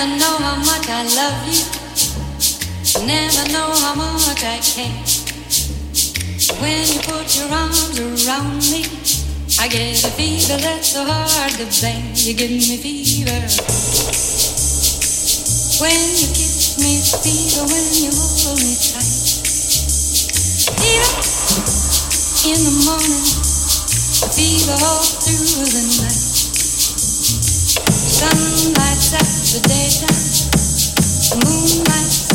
Never know how much I love you. Never know how much I care. When you put your arms around me, I get a fever that's so hard to blame. You give me fever. When you kiss me, fever. When you hold me tight, fever in the morning, fever all through the night. Sun lights up the daytime, moon lights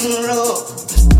pounding